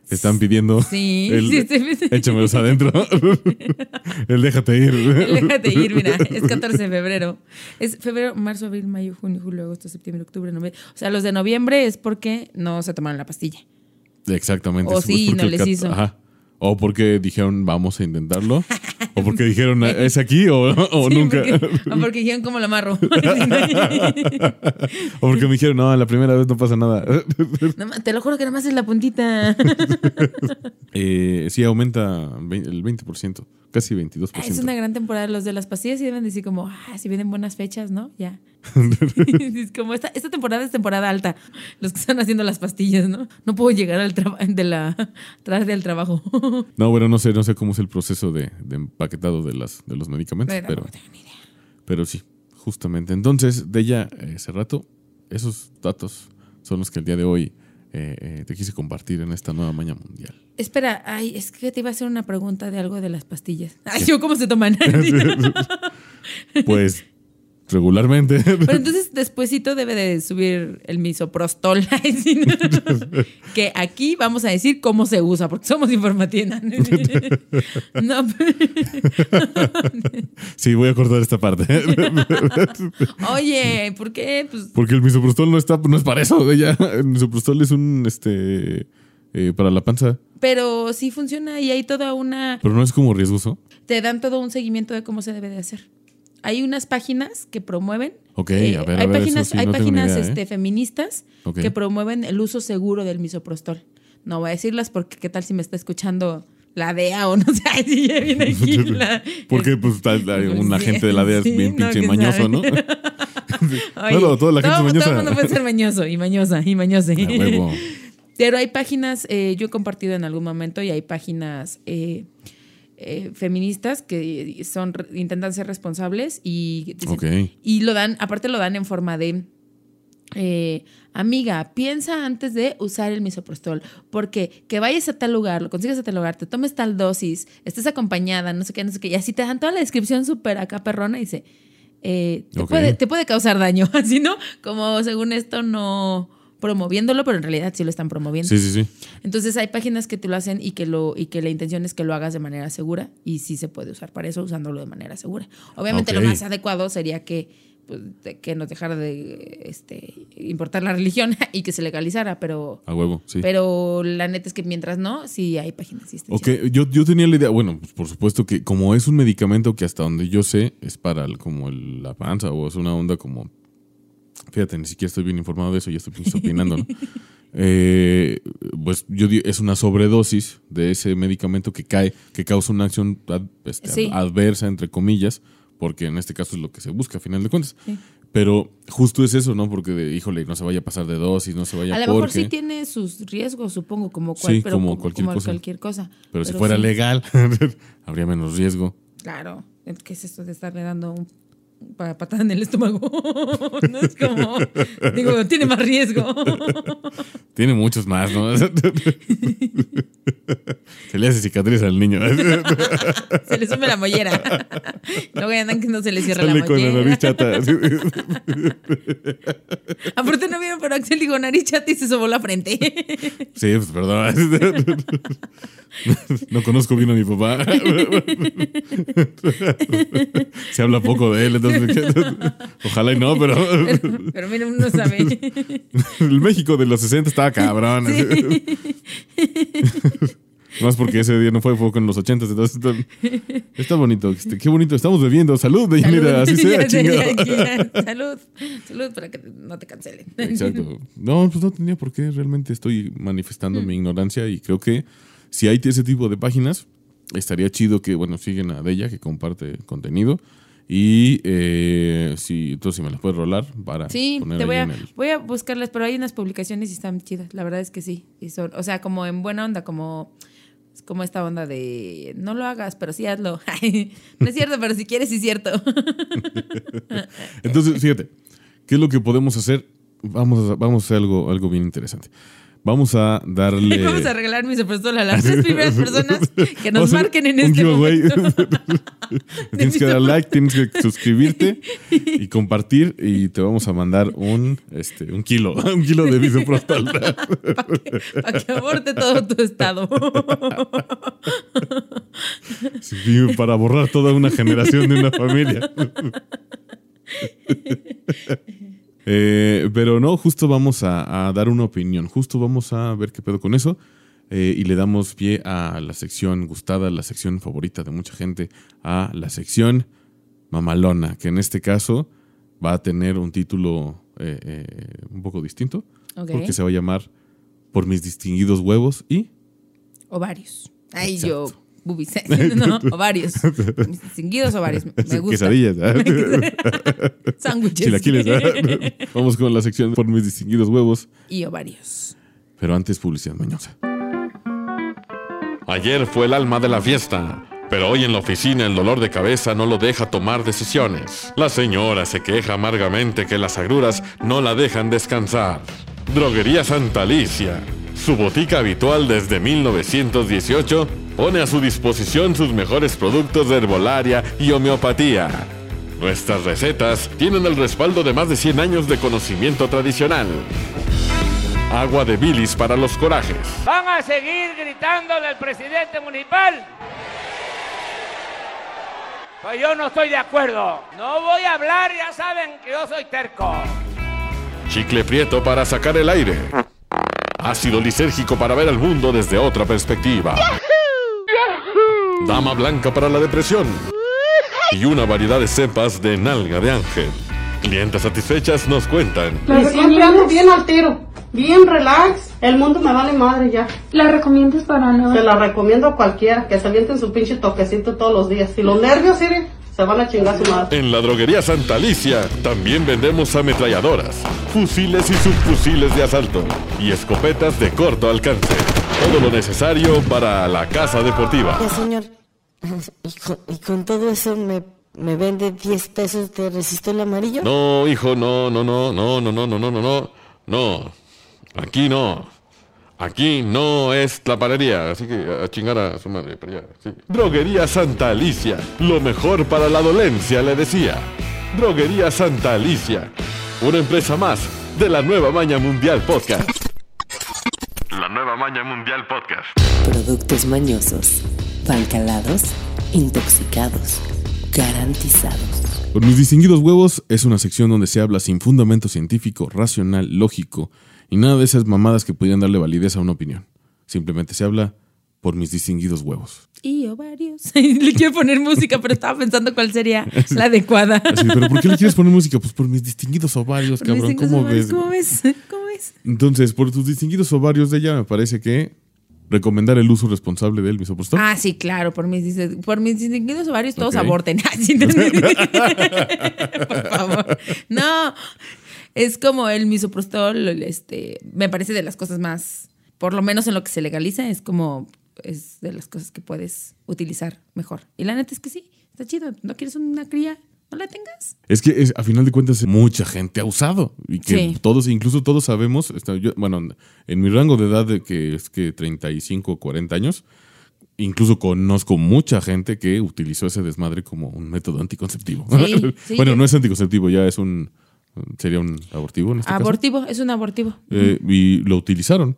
Speaker 1: están pidiendo
Speaker 2: Sí,
Speaker 1: el,
Speaker 2: sí,
Speaker 1: échamelos adentro. el déjate ir.
Speaker 2: Déjate ir, mira, es 14 de febrero. Es febrero, marzo, abril, mayo, junio, julio, agosto, septiembre, octubre, noviembre. O sea, los de noviembre es porque no se tomaron la pastilla.
Speaker 1: Exactamente.
Speaker 2: O sí, no
Speaker 1: el
Speaker 2: les hizo.
Speaker 1: Ajá. O porque dijeron, vamos a intentarlo. o porque dijeron, ¿es aquí o, o
Speaker 2: Sí,
Speaker 1: nunca?
Speaker 2: Porque, o porque dijeron cómo lo amarro.
Speaker 1: o porque me dijeron, no, la primera vez no pasa nada.
Speaker 2: Te lo juro que nada más es la puntita.
Speaker 1: Eh, sí, aumenta el 20%, casi 22%.
Speaker 2: Ah, Es una gran temporada. Los de las pastillas sí deben decir como, ah, si vienen buenas fechas, ¿no? Ya. Es como, esta, esta temporada es temporada alta. Los que están haciendo las pastillas, ¿no? No puedo llegar al de la tarde al trabajo.
Speaker 1: No, bueno, no sé, no sé cómo es el proceso de, de empaquetado de, las, de los medicamentos,
Speaker 2: Pero
Speaker 1: pero,
Speaker 2: no tengo ni idea.
Speaker 1: pero sí, justamente. Entonces, de ella, eh, hace rato, esos datos son los que el día de hoy eh, eh, te quise compartir en esta nueva mañana mundial.
Speaker 2: Espera, ay, es que te iba a hacer una pregunta de algo de las pastillas. Ay, yo, ¿cómo se toman?
Speaker 1: Pues regularmente.
Speaker 2: Pero entonces despuesito debe de subir el misoprostol. Que aquí vamos a decir cómo se usa, porque somos informativa. no,
Speaker 1: sí, voy a cortar esta parte.
Speaker 2: oye, ¿por qué? Pues
Speaker 1: Porque el misoprostol no está, no es para eso. Ella, el misoprostol es un este eh, para la panza.
Speaker 2: Pero sí funciona y hay toda una...
Speaker 1: Pero no es como riesgoso.
Speaker 2: Te dan todo un seguimiento de cómo se debe de hacer. Hay unas páginas que promueven...
Speaker 1: Ok,
Speaker 2: eh,
Speaker 1: a ver,
Speaker 2: hay
Speaker 1: a ver,
Speaker 2: páginas,
Speaker 1: sí,
Speaker 2: hay
Speaker 1: no
Speaker 2: páginas
Speaker 1: idea, ¿eh?
Speaker 2: este, feministas que promueven el uso seguro del misoprostol. No voy a decirlas porque qué tal si me está escuchando la DEA o no sé, si ya viene aquí la-
Speaker 1: Porque pues está- hay un agente de la DEA es bien
Speaker 2: no,
Speaker 1: pinche mañoso,
Speaker 2: sabe.
Speaker 1: ¿no?
Speaker 2: Oye,
Speaker 1: toda la gente
Speaker 2: todo,
Speaker 1: mañosa.
Speaker 2: todo el mundo puede ser mañoso y mañosa y mañose.
Speaker 1: A huevo.
Speaker 2: Pero hay páginas, eh, yo he compartido en algún momento y hay páginas eh, eh, feministas que son intentan ser responsables y dicen- y lo dan, aparte lo dan en forma de eh, amiga, piensa antes de usar el misoprostol, porque que vayas a tal lugar, lo consigas a tal lugar, te tomes tal dosis, estés acompañada, no sé qué, no sé qué, y así te dan toda la descripción súper acá perrona y dice, eh, te, puede, te puede causar daño, así, ¿no? Como según esto no promoviéndolo, pero en realidad sí lo están promoviendo.
Speaker 1: Sí, sí, sí.
Speaker 2: Entonces hay páginas que te lo hacen y que lo y que la intención es que lo hagas de manera segura y sí se puede usar para eso usándolo de manera segura. Obviamente lo más adecuado sería que pues, que nos dejara de este, importar la religión y que se legalizara, pero
Speaker 1: A huevo, sí.
Speaker 2: pero la neta es que mientras no, sí hay páginas.
Speaker 1: Ok, yo, yo tenía la idea, bueno, pues por supuesto que como es un medicamento que hasta donde yo sé es para el- como el- la panza o es una onda como, fíjate, ni siquiera estoy bien informado de eso, ya estoy opinando, ¿no? Eh, pues yo di- es una sobredosis de ese medicamento que cae, que causa una acción ad- este,
Speaker 2: Sí.
Speaker 1: adversa, entre comillas, porque en este caso es lo que se busca a final de cuentas.
Speaker 2: Sí.
Speaker 1: Pero justo es eso, ¿no? Porque, de, híjole, no se vaya a pasar de dosis, no se vaya
Speaker 2: A lo
Speaker 1: porque...
Speaker 2: mejor sí tiene sus riesgos, supongo, como, cual,
Speaker 1: Sí,
Speaker 2: pero
Speaker 1: como
Speaker 2: como,
Speaker 1: cualquier
Speaker 2: como
Speaker 1: cosa.
Speaker 2: cualquier cosa.
Speaker 1: pero si fuera legal, habría menos riesgo.
Speaker 2: Claro, ¿qué es esto de estarle dando un patada en el estómago? no es como, digo, tiene más riesgo.
Speaker 1: Tiene muchos más, ¿no? Se le hace cicatriz al niño.
Speaker 2: se le sume la mollera. Luego ya andan que no se le cierra
Speaker 1: Sale
Speaker 2: la
Speaker 1: con la
Speaker 2: mollera.
Speaker 1: nariz chata.
Speaker 2: Aparte no vieron, pero Axel dijo nariz chata y se sobó la frente.
Speaker 1: Sí, pues perdón. No conozco bien a mi papá. Se habla poco de él, entonces ojalá y no, pero
Speaker 2: pero, pero mira, uno sabe.
Speaker 1: el México de los 60 estaba cabrón. Más porque ese día no fue, fue con los 80, entonces está, está bonito. este, qué bonito, estamos bebiendo. Salud, Deyanira, así sea, chingada.
Speaker 2: Salud. Salud para que no te cancelen.
Speaker 1: Exacto. No, pues no tenía por qué. Realmente estoy manifestando mi ignorancia y creo que si hay ese tipo de páginas, estaría chido que, bueno, siguen a Deya, que comparte contenido. Y eh, si tú si me las puedes rolar para
Speaker 2: Sí,
Speaker 1: poner
Speaker 2: te voy a,
Speaker 1: en el-
Speaker 2: voy a buscarlas, pero hay unas publicaciones y están chidas. La verdad es que sí. Y son, o sea, como en buena onda, como, como esta onda de no lo hagas, pero sí hazlo. no es cierto, pero si quieres, sí es cierto.
Speaker 1: Entonces, fíjate, ¿qué es lo que podemos hacer? Vamos a, vamos a hacer algo, algo bien interesante. Vamos a darle.
Speaker 2: Vamos a regalar mi soprostol a las tres primeras personas que nos marquen en este momento.
Speaker 1: tienes que dar like, tienes que suscribirte y compartir y te vamos a mandar un, este, un kilo, un kilo de misoprostol.
Speaker 2: Para que, pa' que aborte todo tu estado.
Speaker 1: Sí, para borrar toda una generación de una familia. Eh, pero no, justo vamos a, a dar una opinión, justo vamos a ver qué pedo con eso eh, y le damos pie a la sección gustada, la sección favorita de mucha gente, a la sección mamalona, que en este caso va a tener un título eh, eh, un poco distinto,
Speaker 2: Ok.
Speaker 1: porque se va a llamar Por mis distinguidos huevos y...
Speaker 2: Ovarios. Ay,
Speaker 1: Exacto.
Speaker 2: yo. Bubis. No, ovarios. Mis distinguidos ovarios. Me gusta.
Speaker 1: Quesadillas, ¿eh?
Speaker 2: Sándwiches.
Speaker 1: Chilaquiles, ¿eh? Vamos con la sección Por mis distinguidos huevos.
Speaker 2: Y ovarios.
Speaker 1: Pero antes, publicidad mañosa.
Speaker 3: Ayer fue el alma de la fiesta, pero hoy en la oficina el dolor de cabeza no lo deja tomar decisiones. La señora se queja amargamente que las agruras no la dejan descansar. Droguería Santa Alicia, su botica habitual desde 1918, pone a su disposición sus mejores productos de herbolaria y homeopatía. Nuestras recetas tienen el respaldo de más de 100 años de conocimiento tradicional. Agua de bilis para los corajes.
Speaker 4: ¿Van a seguir gritándole al presidente municipal? Pues yo no estoy de acuerdo. No voy a hablar, ya saben que yo soy terco.
Speaker 3: Chicle prieto para sacar el aire. Ácido lisérgico para ver el mundo desde otra perspectiva. Dama blanca para la depresión. Y una variedad de cepas de nalga de ángel. Clientes satisfechas nos cuentan.
Speaker 5: Y siempre ando bien al tiro, bien relax. El mundo me vale madre ya.
Speaker 6: ¿La recomiendas para no?
Speaker 5: Se la recomiendo a cualquiera que se avienten su pinche toquecito todos los días. Si los nervios sirven, se van a chingar su madre.
Speaker 3: En la droguería Santa Alicia también vendemos ametralladoras, fusiles y subfusiles de asalto y escopetas de corto alcance. Todo lo necesario para la casa deportiva.
Speaker 7: Ya, señor. ¿Y con, y con todo eso me, me vende 10 pesos de resistol amarillo?
Speaker 3: No, hijo, no, no, no, no, no, no, no, no, no, no. No. Aquí no. Aquí no es la panadería, así que a chingar a su madre, pero ya, sí. Droguería Santa Alicia, lo mejor para la dolencia, le decía. Droguería Santa Alicia, una empresa más de la Nueva Maña Mundial Podcast. Maña Mundial Podcast.
Speaker 7: Productos mañosos, pan calados, intoxicados, garantizados.
Speaker 1: Por mis distinguidos huevos es una sección donde se habla sin fundamento científico, racional, lógico y nada de esas mamadas que pudieran darle validez a una opinión. Simplemente se habla por mis distinguidos huevos.
Speaker 2: Y ovarios. le quiero poner música, pero estaba pensando cuál sería la adecuada.
Speaker 1: Así, pero ¿por qué le quieres poner música? Pues por mis distinguidos ovarios,
Speaker 2: Por
Speaker 1: cabrón. ¿Cómo
Speaker 2: ovarios,
Speaker 1: ves?
Speaker 2: ¿Cómo ves? ¿Cómo
Speaker 1: Entonces, por tus distinguidos ovarios de ella, me parece que recomendar el uso responsable del misoprostol.
Speaker 2: Ah, sí, claro, por mis, por mis distinguidos ovarios todos aborten. ¿no? por favor. No, es como el misoprostol, este, me parece de las cosas más, por lo menos en lo que se legaliza, es como, es de las cosas que puedes utilizar mejor. Y la neta es que sí, está chido. ¿No quieres una cría? No la tengas.
Speaker 1: Es que es- a final de cuentas mucha gente ha usado y que
Speaker 2: Sí.
Speaker 1: todos, incluso todos sabemos, está- yo- bueno, en mi rango de edad de que es que 35 o 40 años, incluso conozco mucha gente que utilizó ese desmadre como un método anticonceptivo.
Speaker 2: Sí, sí,
Speaker 1: bueno, no es anticonceptivo, ya es un sería un abortivo en este caso.
Speaker 2: Abortivo, es un abortivo.
Speaker 1: Eh, y lo utilizaron.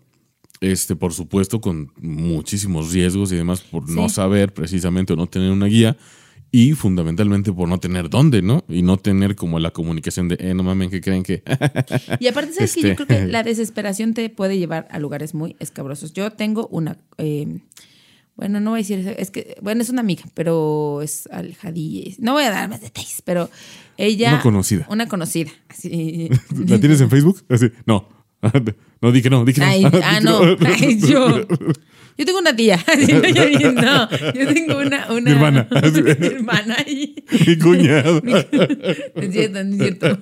Speaker 1: Este, por supuesto, con muchísimos riesgos y demás, por no saber precisamente o no tener una guía. Y fundamentalmente por no tener dónde, ¿no? Y no tener como la comunicación de, eh, no mames, que creen que.
Speaker 2: Y aparte, ¿sabes que Yo
Speaker 1: Este-
Speaker 2: creo que la desesperación te puede llevar a lugares muy escabrosos. Yo tengo una. eh, bueno, no voy a decir. eso, Es que. Bueno, es una amiga, pero es alejadilla. No voy a dar más detalles, pero ella.
Speaker 1: Una conocida.
Speaker 2: Una conocida. Así.
Speaker 1: ¿La tienes en Facebook? Así, no. No, di que no, di que no.
Speaker 2: Ay, ah, no. Ay, yo. Yo tengo una tía. No, yo, tengo una. una
Speaker 1: Mi hermana.
Speaker 2: Mi hermana. Y,
Speaker 1: Mi cuñado.
Speaker 2: No es cierto, no es cierto.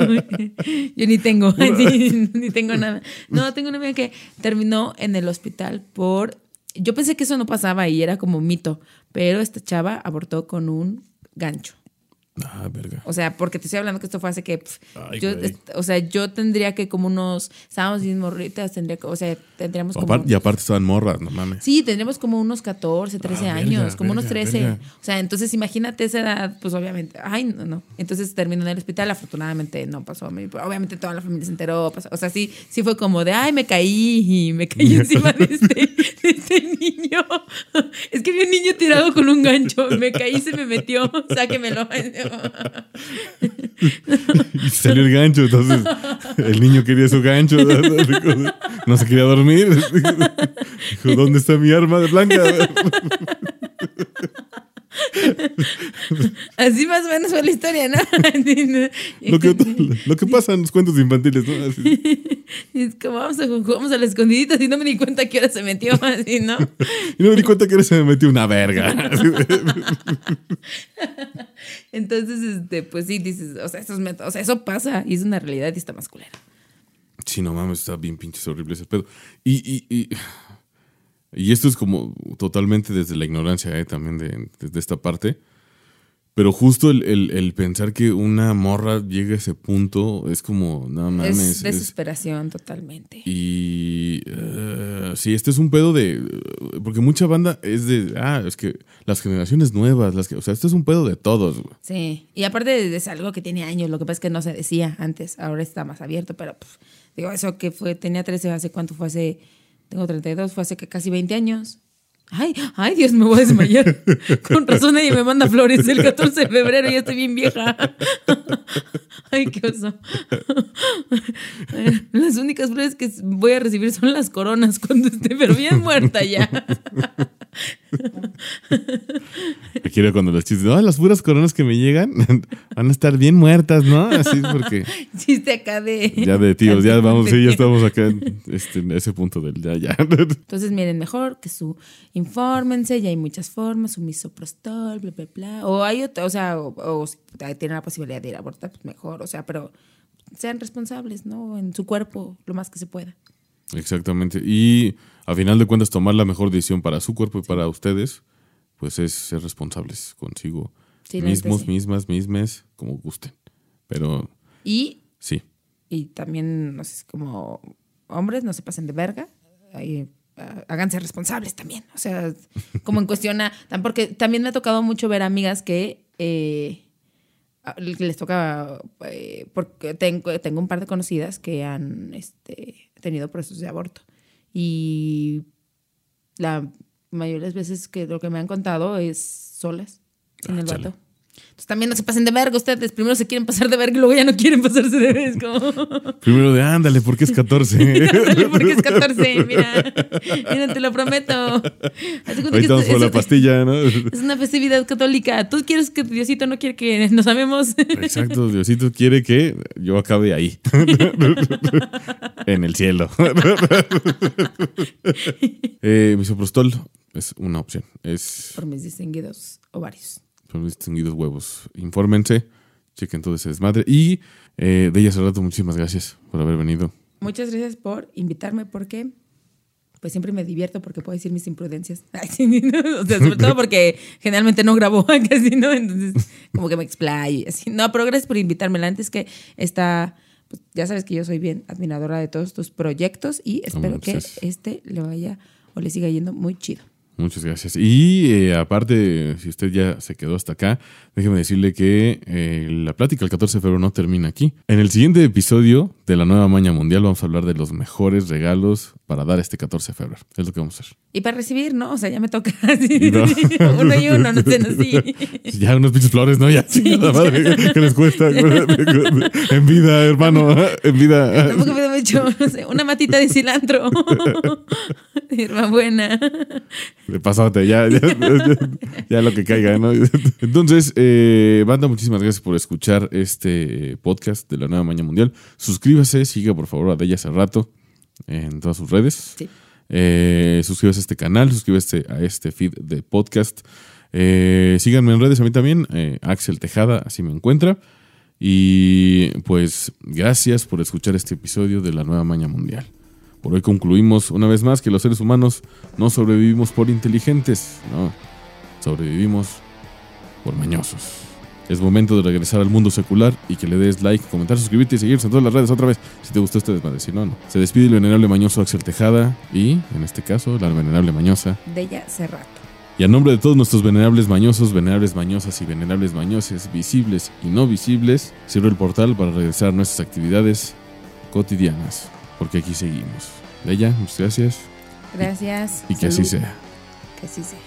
Speaker 2: Yo ni tengo, así, ni tengo nada. No, tengo una amiga que terminó en el hospital por. Yo pensé que eso no pasaba y era como mito, pero esta chava abortó con un gancho.
Speaker 1: Ah, verga.
Speaker 2: O sea, porque te estoy hablando que esto fue hace que.
Speaker 1: Ay,
Speaker 2: yo,
Speaker 1: güey.
Speaker 2: o sea, yo tendría que como unos. Estábamos bien morritas, tendría que. O sea, tendríamos como.
Speaker 1: Y aparte estaban morras, no mames.
Speaker 2: Sí, tendríamos como unos 14, 13
Speaker 1: Ah,
Speaker 2: años, como unos
Speaker 1: verga,
Speaker 2: 13.
Speaker 1: verga.
Speaker 2: O sea, entonces imagínate esa edad, pues obviamente, ay, no, no. Entonces terminó en el hospital, afortunadamente no pasó a mí. pero Obviamente toda la familia se enteró. pasó- o sea, sí, sí fue como de, ay, me caí y me caí encima de este, de este niño. Es que vi un niño tirado con un gancho, me caí, se me metió, sáquemelo.
Speaker 1: Y salió el gancho, entonces el niño quería su gancho. No se quería dormir. Dijo, ¿dónde está mi arma de blanca?
Speaker 2: Así más o menos fue la historia, ¿no?
Speaker 1: Lo que, lo que pasa en los cuentos infantiles, ¿no? Así.
Speaker 2: Es como vamos a, jugamos a la escondidita y no me di cuenta que ahora se metió así, ¿no?
Speaker 1: Y no me di cuenta que se me metió una verga.
Speaker 2: Entonces, este, pues sí, dices, o sea, esos métodos, o sea, eso pasa y es una realidad y está más culera.
Speaker 1: Sí, no mames, está bien pinches horrible ese pedo. Y, y, y, y esto es como totalmente desde la ignorancia, ¿eh? También de, esta parte. Pero justo el, el- el pensar que una morra llegue a ese punto es como, no mames.
Speaker 2: es
Speaker 1: es-
Speaker 2: desesperación totalmente.
Speaker 1: y eh, sí, este es un pedo de. Porque mucha banda es de. Ah, es que las generaciones nuevas, las que. O sea, este es un pedo de todos, güey.
Speaker 2: Sí, y aparte es algo que tiene años, lo que pasa es que no se decía antes, ahora está más abierto, pero pf, digo, eso que fue, tenía 13, ¿hace cuánto fue? Hace, tengo 32, fue hace casi 20 años. Ay, ay, Dios, me voy a desmayar. Con razón nadie me manda flores el 14 de febrero, ya estoy bien vieja. Ay, qué oso. Las únicas flores que voy a recibir son las coronas cuando esté, pero bien muerta ya.
Speaker 1: Aquí era cuando los chistes, "Ay, las puras coronas que me llegan van a estar bien muertas, ¿no? Así porque
Speaker 2: Chiste acá de.
Speaker 1: ya de tíos, ya vamos, sí, ya estamos acá en, este, en ese punto del ya, ya.
Speaker 2: Entonces, miren, mejor que su infórmense, ya hay muchas formas, su misoprostol, bla, bla, bla. O hay otra, o sea, o, o si tienen la posibilidad de ir a abortar, pues mejor, o sea, pero sean responsables, ¿no? En su cuerpo, lo más que se pueda.
Speaker 1: Exactamente. Y a final de cuentas, tomar la mejor decisión para su cuerpo y para ustedes, pues es ser responsables consigo
Speaker 2: Sí,
Speaker 1: mismos,
Speaker 2: sí.
Speaker 1: mismas, mismes, como gusten. Pero
Speaker 2: Y,
Speaker 1: sí,
Speaker 2: y también, no sé, como hombres, no se pasen de verga. Ahí, ah, háganse responsables también. O sea, como en cuestión a. Porque también me ha tocado mucho ver amigas que. eh, les toca. eh, porque tengo, tengo un par de conocidas que han este, tenido procesos de aborto. Y la mayoría de las veces que lo que me han contado es solas en el
Speaker 1: Ah, chale.
Speaker 2: vato. Entonces también no se pasen de verga ustedes. Primero se quieren pasar de verga y luego ya no quieren pasarse de verga. Como...
Speaker 1: primero de ándale, porque es 14.
Speaker 2: Ándale, porque es 14, mira. Mira, te lo prometo.
Speaker 1: Ahorita vamos por la pastilla, ¿no?
Speaker 2: Es una festividad católica. Tú quieres que Diosito no quiere que nos amemos.
Speaker 1: Exacto, Diosito quiere que yo acabe ahí. en el cielo. eh, misoprostol es una opción. Es
Speaker 2: Por mis distinguidos ovarios.
Speaker 1: Mis distinguidos huevos. Infórmense, chequen todo ese desmadre. Y eh, de ella hace rato, muchísimas gracias por haber venido.
Speaker 2: Muchas gracias por invitarme porque pues siempre me divierto porque puedo decir mis imprudencias. Ay, sí, ¿no? O sea, sobre todo porque generalmente no grabo casi, ¿no? Entonces, como que me explayo y así. No, pero gracias por invitarme. La antes que está, pues, ya sabes que yo soy bien admiradora de todos tus proyectos y espero
Speaker 1: Hombre,
Speaker 2: que
Speaker 1: pues es-
Speaker 2: este le vaya o le siga yendo muy chido.
Speaker 1: Muchas gracias. Y eh, aparte, si usted ya se quedó hasta acá, déjeme decirle que eh, la plática el 14 de febrero no termina aquí. En el siguiente episodio de la nueva Maña Mundial vamos a hablar de los mejores regalos para dar este 14 de febrero. Es lo que vamos a hacer.
Speaker 2: Y para recibir, ¿no? O sea, ya me toca.
Speaker 1: No.
Speaker 2: uno y uno, no sé, así.
Speaker 1: Ya unos pinches flores, ¿no? Ya, chingada madre, ¿qué les cuesta? en vida, hermano, en vida.
Speaker 2: Tampoco me mucho, no sé, una matita de cilantro. Herma buena.
Speaker 1: De pasote, ya, ya, ya, ya lo que caiga, ¿no? Entonces, eh, banda, muchísimas gracias por escuchar este podcast de la Nueva Maña Mundial. Suscríbase, siga por favor a Della hace rato en todas sus redes.
Speaker 2: Sí.
Speaker 1: Eh, suscríbase a este canal, suscríbase a este feed de podcast. Eh, síganme en redes a mí también, eh, Axel Tejada, así me encuentra. Y pues gracias por escuchar este episodio de la Nueva Maña Mundial. Por hoy concluimos una vez más que los seres humanos no sobrevivimos por inteligentes, no, sobrevivimos por mañosos. Es momento de regresar al mundo secular y que le des like, comentar, suscribirte y seguirse en todas las redes otra vez si te gustó este desmadre. Si no, no. Se despide el venerable mañoso Axel Tejada y, en este caso, la venerable mañosa.
Speaker 2: De ella Cerrato.
Speaker 1: Y a nombre de todos nuestros venerables mañosos, venerables mañosas y venerables mañoses, visibles y no visibles, cierro el portal para regresar a nuestras actividades cotidianas, porque aquí seguimos. Bella, muchas gracias
Speaker 2: Gracias.
Speaker 1: y que así sea.
Speaker 2: Que así sea.